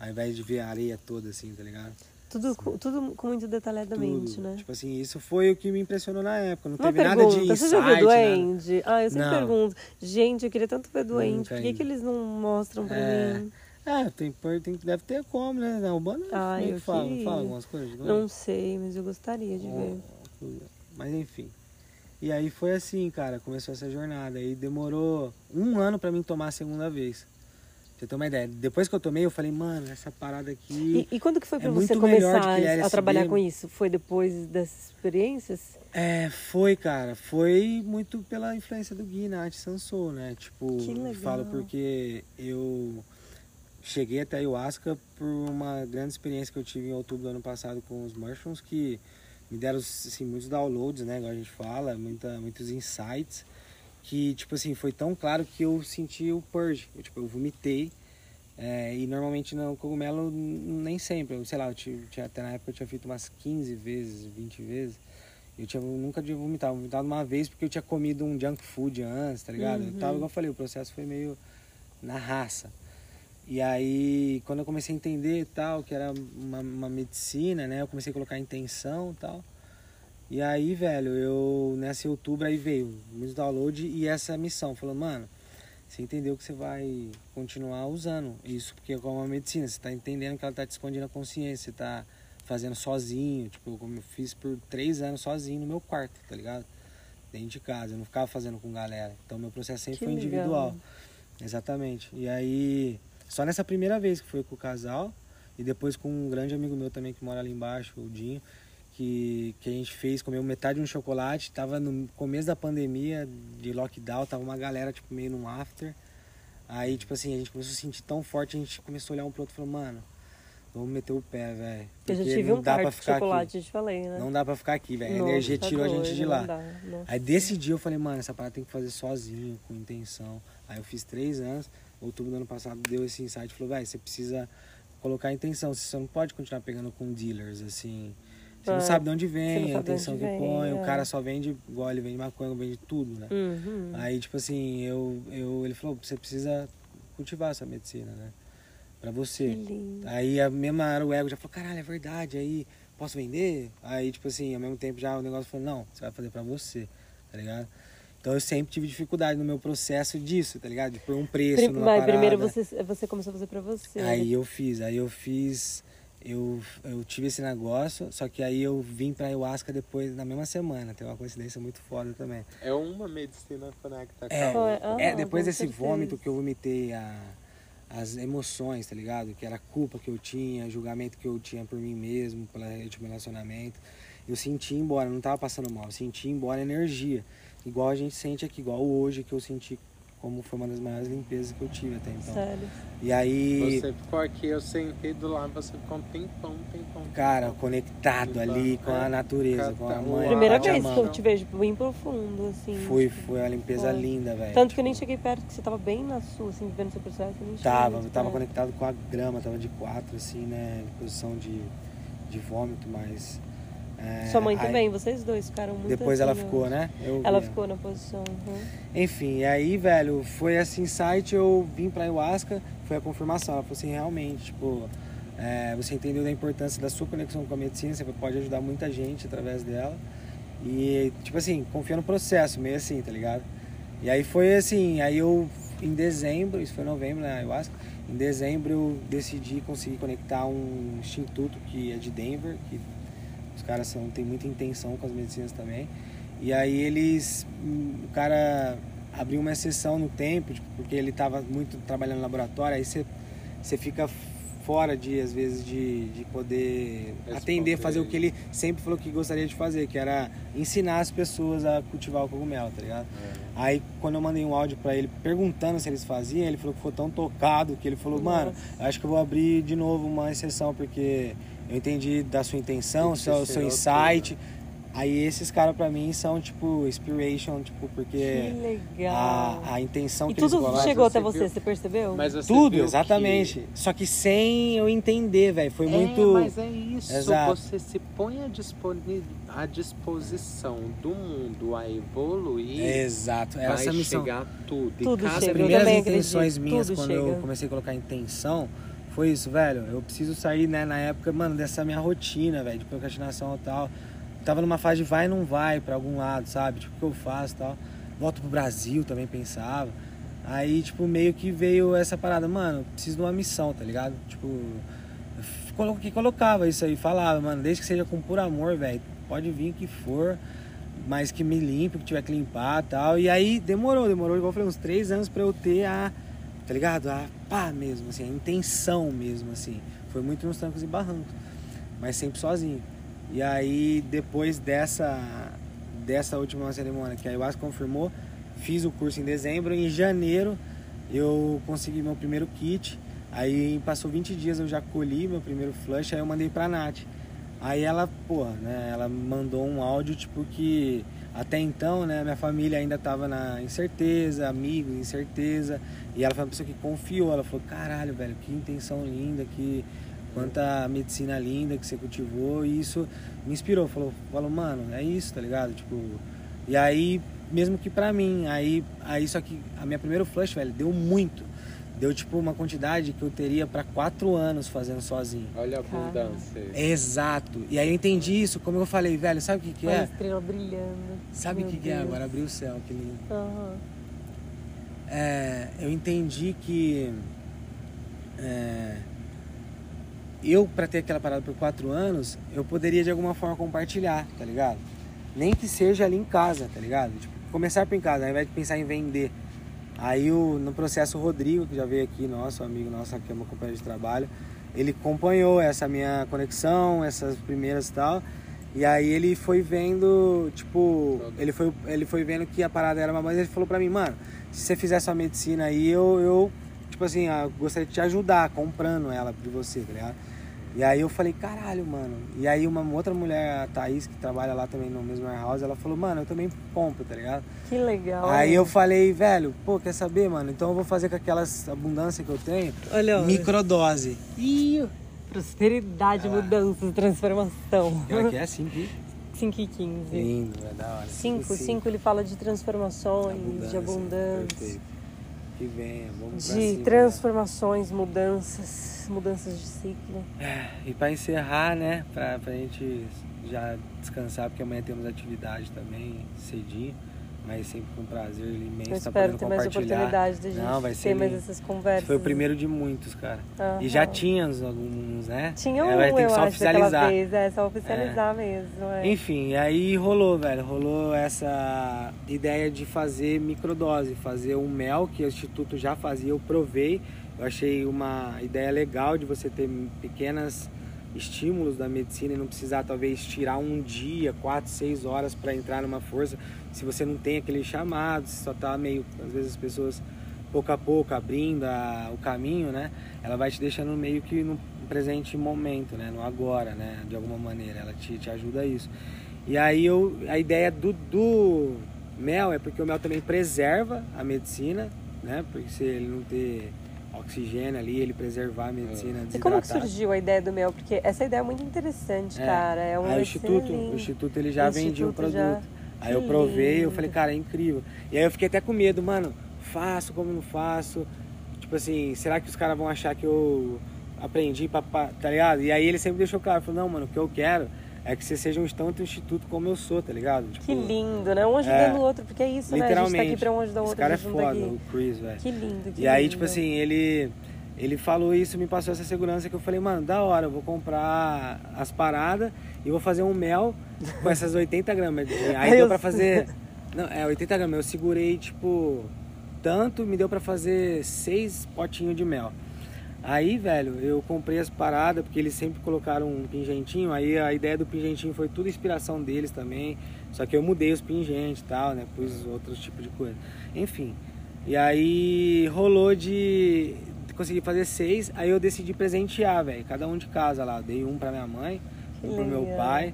ao invés de ver a areia toda assim, tá ligado? Tudo, com- tudo com muito detalhadamente, Tudo. né? Tipo assim, isso foi o que me impressionou na época. Não Uma teve pergunta, nada de você já viu insight, nada. Duende? Ah, eu sempre Não. pergunto. Gente, eu queria tanto ver Duende. Nunca Por que, que eles não mostram pra É. mim? É, tem, tem, deve ter como, né? Na Urbana, Ah, é que eu fala? Não queria. fala algumas coisas? de Não sei, mas eu gostaria de ver. Mas enfim. E aí foi assim, cara, começou essa jornada. Aí demorou um ano pra mim tomar a segunda vez. Você ter uma ideia. Depois que eu tomei, eu falei, mano, essa parada aqui. E, e quando que foi é pra muito você começar a LSD. trabalhar com isso? Foi depois dessas experiências? É, foi, cara. Foi muito pela influência do Gui Nath Sansou, né? Tipo, Que legal. falo porque eu cheguei até a Ayahuasca por uma grande experiência que eu tive em outubro do ano passado com os Mushrooms, que me deram assim, muitos downloads, né? Igual a gente fala, muita, muitos insights. Que, tipo assim, foi tão claro que eu senti o purge. Eu, tipo, eu vomitei. É, e normalmente no cogumelo, nem sempre. Eu, sei lá, eu tinha, até na época eu tinha feito umas 15 vezes, 20 vezes. Eu tinha, nunca tinha vomitado. Vomitado uma vez porque eu tinha comido um junk food antes, tá ligado? Eu tava, igual eu falei, o processo foi meio na raça. E aí, quando eu comecei a entender tal, que era uma, uma medicina, né? Eu comecei a colocar intenção e tal. E aí, velho, eu nesse outubro aí veio muitos download e essa missão. Falou, mano, você entendeu que você vai continuar usando isso, porque é como uma medicina, você tá entendendo que ela tá te escondendo a consciência, você tá fazendo sozinho, tipo, como eu fiz por três anos sozinho no meu quarto, tá ligado? Dentro de casa, eu não ficava fazendo com galera. Então meu processo sempre Que foi legal. individual. Exatamente. E aí, só nessa primeira vez que foi com o casal, e depois com um grande amigo meu também que mora ali embaixo, o Dinho, que, que a gente fez, comeu metade de um chocolate, tava no começo da pandemia, de lockdown, tava uma galera tipo meio num after. Aí, tipo assim, a gente começou a sentir tão forte, a gente começou a olhar um pro outro e falou, mano, vamos meter o pé, velho. Eu já Porque tive não um dá pra card de ficar chocolate, aqui. falei, né? Não dá pra ficar aqui, velho. A Nossa, energia tá tirou a gente doido, de lá. dá. Aí desse dia eu falei, mano, essa parada tem que fazer sozinho, com intenção. Aí eu fiz três anos, outubro do ano passado deu esse insight, falou, velho, você precisa colocar intenção, você não pode continuar pegando com dealers, assim. Você É, não sabe de onde vem, a intenção que vem, põe, é. o cara só vende, igual ele vende maconha, vende tudo, né? Uhum. Aí, tipo assim, eu, eu, ele falou, você precisa cultivar essa medicina, né? Pra Que você. lindo. Aí a mesma hora o ego já falou, caralho, é verdade, aí posso vender? Aí, tipo assim, ao mesmo tempo já o negócio falou, não, você vai fazer pra você, tá ligado? Então eu sempre tive dificuldade no meu processo disso, tá ligado? De pôr um preço Prim- numa Mas parada. primeiro você, você começou a fazer pra você. Aí eu fiz, aí eu fiz, eu, eu tive esse negócio, só que aí eu vim pra ayahuasca depois, na mesma semana, tem uma coincidência muito foda também. É uma medicina conecta com É, a outra. Ah, é depois desse certeza. vômito que eu vomitei a, as emoções, tá ligado? Que era a culpa que eu tinha, julgamento que eu tinha por mim mesmo, pelo último relacionamento. Eu senti embora, não tava passando mal, eu senti embora energia. Igual a gente sente aqui, igual hoje que eu senti como foi uma das maiores limpezas que eu tive até então. Sério. E aí, Você ficou aqui, eu sentei do lado, você ficou um tempão, um tempão. cara, tempão. conectado ali com a É. natureza, com a mãe. Primeira vez que eu te vejo bem profundo, assim. Foi, tipo, foi uma limpeza foi. linda, velho. Tanto que eu nem cheguei perto, que você tava bem na sua, assim, vivendo seu processo. Eu nem Tava, eu tava perto. conectado com a grama, tava de quatro, assim, né? Em posição de, de vômito, mas. É, Sua mãe aí também, vocês dois ficaram muito Depois assim, ela ficou, né? Eu Ela vi. ficou na posição. uhum. Enfim, aí, velho, foi esse insight, eu vim pra ayahuasca, foi a confirmação. Ela falou assim, realmente, tipo, é, você entendeu da importância da sua conexão com a medicina, você pode ajudar muita gente através dela. E, tipo assim, confia no processo, meio assim, tá ligado? E aí foi assim, aí eu, em dezembro, isso foi em novembro, né, ayahuasca, em dezembro eu decidi conseguir conectar um instituto que é de Denver, que os caras são, tem muita intenção com as medicinas também. E aí eles, o cara abriu uma exceção no tempo, tipo, porque ele estava muito trabalhando no laboratório, aí você, você fica fora de, às vezes, de, de poder Responder. atender, fazer o que ele sempre falou que gostaria de fazer, que era ensinar as pessoas a cultivar o cogumelo, tá ligado? Aí quando eu mandei um áudio pra ele perguntando se eles faziam, ele falou que ficou tão tocado que ele falou, mano, Nossa. acho que eu vou abrir de novo uma exceção, porque eu entendi da sua intenção, seu, seu insight. Aí esses caras pra mim são tipo inspiration, tipo, porque Que legal. a, a intenção e que eles tudo chegou você até você, viu- você percebeu? Mas você Tudo, viu exatamente. que- Só que sem eu entender, velho. Foi É, muito. mas é isso. Exato. Você se põe à, disponi- à disposição do mundo a evoluir. Exato. Vai essa missão. chegar tudo. E Tudo As chega, eu primeiras intenções acredito, minhas tudo quando eu chega. comecei a colocar intenção foi isso, velho. Eu preciso sair, né, na época, mano, dessa minha rotina, velho, de procrastinação e tal. Tava numa fase de vai não vai pra algum lado, sabe? Tipo, o que eu faço e tal. Volto pro Brasil também pensava. Aí, tipo, meio que veio essa parada, mano, preciso de uma missão, tá ligado? Tipo, que colocava isso aí, falava, mano, desde que seja com puro amor, velho, pode vir que for, mas que me limpe, que tiver que limpar tal. E aí demorou, demorou, igual eu falei, uns três anos pra eu ter a, tá ligado? A pá mesmo, assim, a intenção mesmo, assim. Foi muito nos trancos e barrancos, mas sempre sozinho. E aí, depois dessa, dessa última cerimônia que a Ayahuasca confirmou, fiz o curso em dezembro. Em janeiro, eu consegui meu primeiro kit. Aí, passou 20 dias, eu já colhi meu primeiro flush. Aí, eu mandei pra Nath. Aí, ela, porra, né? Ela mandou um áudio, tipo, que até então, né? Minha família ainda tava na incerteza, amigos, incerteza. E ela foi uma pessoa que confiou. Ela falou: caralho, velho, que intenção linda, que quanta medicina linda que você cultivou e isso me inspirou, falou, falou, mano, é isso, tá ligado? Tipo, e aí, mesmo que pra mim, aí, aí só que a minha primeira flush, velho, deu muito. Deu tipo uma quantidade que eu teria pra quatro anos fazendo sozinho. Olha a abundância. Exato. E aí eu entendi isso, como eu falei, velho, sabe o que que Uma é? estrela brilhando. Sabe o que que é agora? Abrir o céu, que lindo. Aham. é, eu entendi que é, eu, para ter aquela parada por quatro anos, eu poderia de alguma forma compartilhar, tá ligado? Nem que seja ali em casa, tá ligado? Tipo, começar por em casa, ao invés de pensar em vender. Aí o, no processo o Rodrigo, que já veio aqui, nosso amigo nosso, que é meu companheiro de trabalho, ele acompanhou essa minha conexão, essas primeiras e tal. E aí ele foi vendo, tipo, ele foi, ele foi vendo que a parada era uma mas ele falou pra mim, mano, se você fizer sua medicina aí, eu, eu tipo assim, ah, gostaria de te ajudar comprando ela de você, tá ligado? E aí eu falei, caralho, mano. E aí uma outra mulher, a Thaís, que trabalha lá também no mesmo warehouse, ela falou, mano, eu também compro, tá ligado? Que legal. Aí né? eu falei, velho, pô, quer saber, mano? Então eu vou fazer com aquelas abundância que eu tenho, Olha, olha. microdose. Ih, Prosperidade, mudança, transformação. pior que é assim que 5 e 15. lindo, é da hora. 5, Assim, 5 ele fala de transformações, de abundância, Perfeito. Que venha, vamos de cima, transformações, mudanças, mudanças de ciclo. né? E pra encerrar, né, pra, pra gente já descansar, porque amanhã temos atividade também, cedinho, mas sempre com prazer imenso Eu tá espero podendo ter mais oportunidade de gente Não, vai ter ser mais lindo. essas conversas. Foi o primeiro de muitos, cara. Aham. E já tínhamos alguns, né? Tinha um, É, vai ter que só acho, oficializar. vez. É, só oficializar mesmo. É. Enfim, aí rolou, velho. Rolou essa ideia de fazer microdose, fazer um mel que o Instituto já fazia, eu provei. Eu achei uma ideia legal de você ter pequenas estímulos da medicina e não precisar talvez tirar um dia, quatro, seis horas para entrar numa força. Se você não tem aquele chamado, se só tá meio, às vezes as pessoas pouco a pouco abrindo a- o caminho, né? Ela vai te deixando meio que no presente momento, né? No agora, né? De alguma maneira, ela te, te ajuda a isso. E aí eu, a ideia do, do mel é porque o mel também preserva a medicina, né? Porque se ele não ter oxigênio ali, ele preservar a medicina E como que surgiu a ideia do mel? Porque essa ideia é muito interessante, É. cara. É um Aí o instituto, o instituto ele já O vendia o produto. já- Aí Que eu provei, eu falei, cara, é incrível. E aí eu fiquei até com medo, mano, faço como não faço? Tipo assim, será que os caras vão achar que eu aprendi pra, pra- tá ligado? E aí ele sempre deixou claro, falou, não, mano, o que eu quero é que você seja um tanto instituto como eu sou, tá ligado? Tipo, Que lindo, né? Um ajudando É. o outro, porque é isso, né? A gente Literalmente. tá aqui pra um ajudar o Esse outro. cara é junto foda, aqui. o Chris, velho. Que lindo, que E aí, lindo. tipo assim, ele ele falou isso, me passou essa segurança que eu falei, mano, da hora, eu vou comprar as paradas e vou fazer um mel com essas 80 gramas. Aí Eu deu pra fazer. (laughs) Não, é 80 gramas. Eu segurei, tipo, tanto, me deu pra fazer seis potinhos de mel. Aí, velho, eu comprei as paradas, porque eles sempre colocaram um pingentinho. Aí a ideia do pingentinho foi tudo inspiração deles também. Só que eu mudei os pingentes e tal, né? Pus outros tipos de coisa. Enfim. E aí rolou de conseguir fazer seis. Aí eu decidi presentear, velho. Cada um de casa lá. Eu dei um pra minha mãe, Que um pro meu pai.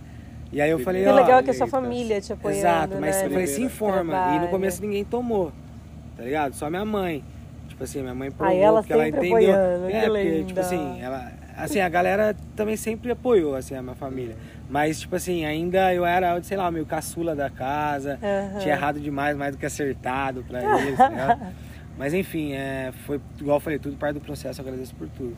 E aí eu falei, Que ó. legal que a sua família te apoiando, Exato, mas né? eu falei, se informa. E no começo ninguém tomou, tá ligado? Só minha mãe. Tipo assim, minha mãe provou, Aí ela porque ela entendeu. apoiando, que é, porque, linda. tipo assim, ela. Assim, a galera também sempre apoiou, assim, a minha família. Mas, tipo assim, ainda eu era, sei lá, meio caçula da casa. Aham. Tinha errado demais, mais do que acertado pra (laughs) eles, ligado? Mas enfim, é, foi, igual eu falei, tudo parte do processo, agradeço por tudo.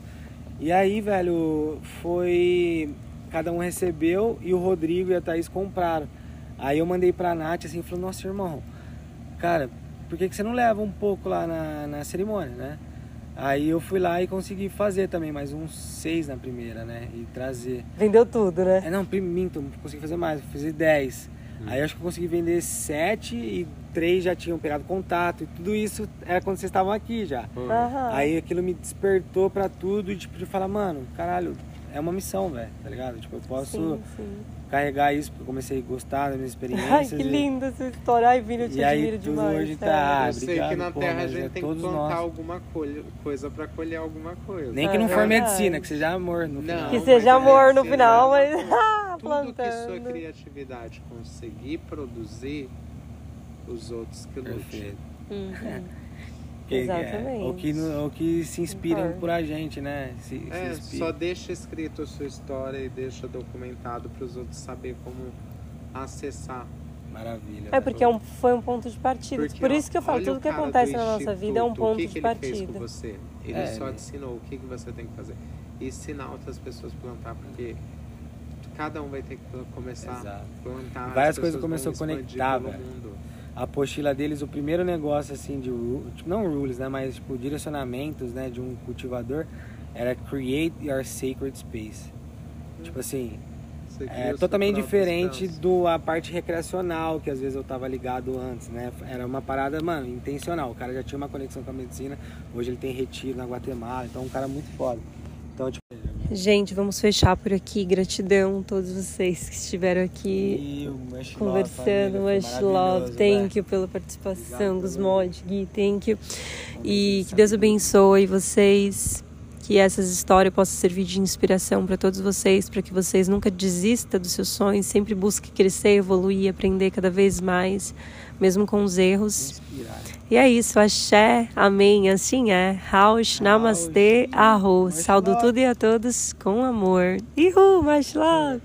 E aí, velho, foi. Cada um recebeu e o Rodrigo e a Thaís compraram. Aí eu mandei pra Nath assim, falou, nossa irmão, cara, por que, que você não leva um pouco lá na, na cerimônia, né? Aí eu fui lá e consegui fazer também, mais uns seis na primeira, né? E trazer. Vendeu tudo, né? É, não, minto, consegui fazer mais, fiz 10. Aí eu acho que eu consegui vender 7 e três já tinham pegado contato. E tudo isso era quando vocês estavam aqui já. Aham. Aí aquilo me despertou pra tudo e tipo, de falar, mano, caralho, é uma missão, velho, tá ligado? Tipo, eu posso Sim, sim. Carregar isso, porque eu comecei a gostar das minhas experiências. (laughs) Ai, que e- linda essa história. Ai, Vini, eu te E aí admiro tudo demais. hoje tá- eu sei obrigado, que na pô, Terra a gente é tem que plantar nós. alguma coisa pra colher alguma coisa. Nem que não É for medicina, que seja amor no Não, final. Que seja é, amor no final, mas (laughs) ah, Tudo que sua criatividade conseguir produzir, os outros que lutem. Perfeito. Uhum. (laughs) Que- é, Exatamente. ou, que, ou que se inspiram Concordo. por a gente, né? Se, se É, inspiram. só deixa escrito a sua história e deixa documentado para os outros saber como acessar. Maravilha. É velho. porque é um- foi um ponto de partida. Porque, Por isso que eu falo, tudo o que acontece na nossa vida é um ponto o que de que ele fez partida. com você? Ele É, só te ensinou o que, que você tem que fazer. E ensinar outras pessoas a plantar, porque cada um vai ter que começar Exato. a plantar. as Várias coisas começou a conectar, pelo velho. A apostila deles, o primeiro negócio assim de tipo, não rules, né, mas tipo direcionamentos, né, de um cultivador era create your sacred space. Tipo assim, é totalmente diferente do a parte recreacional que às vezes eu tava ligado antes, né? Era uma parada, mano, intencional. O cara já tinha uma conexão com a medicina. Hoje ele tem retiro na Guatemala, então é um cara muito foda. Então, tipo, Gente, vamos fechar por aqui. Gratidão a todos vocês que estiveram aqui e conversando. Much love, thank you pela participação, Obrigado dos pelo- mod, Gui, thank you. E que Deus abençoe vocês. Que essas histórias possam servir de inspiração para todos vocês, para que vocês nunca desistam dos seus sonhos, sempre busquem crescer, evoluir, aprender cada vez mais, mesmo com os erros. Inspirar. E é isso, axé, amém, assim é. Raush, namastê, arro. Saúdo tudo e a todos com amor. Ihu, much love!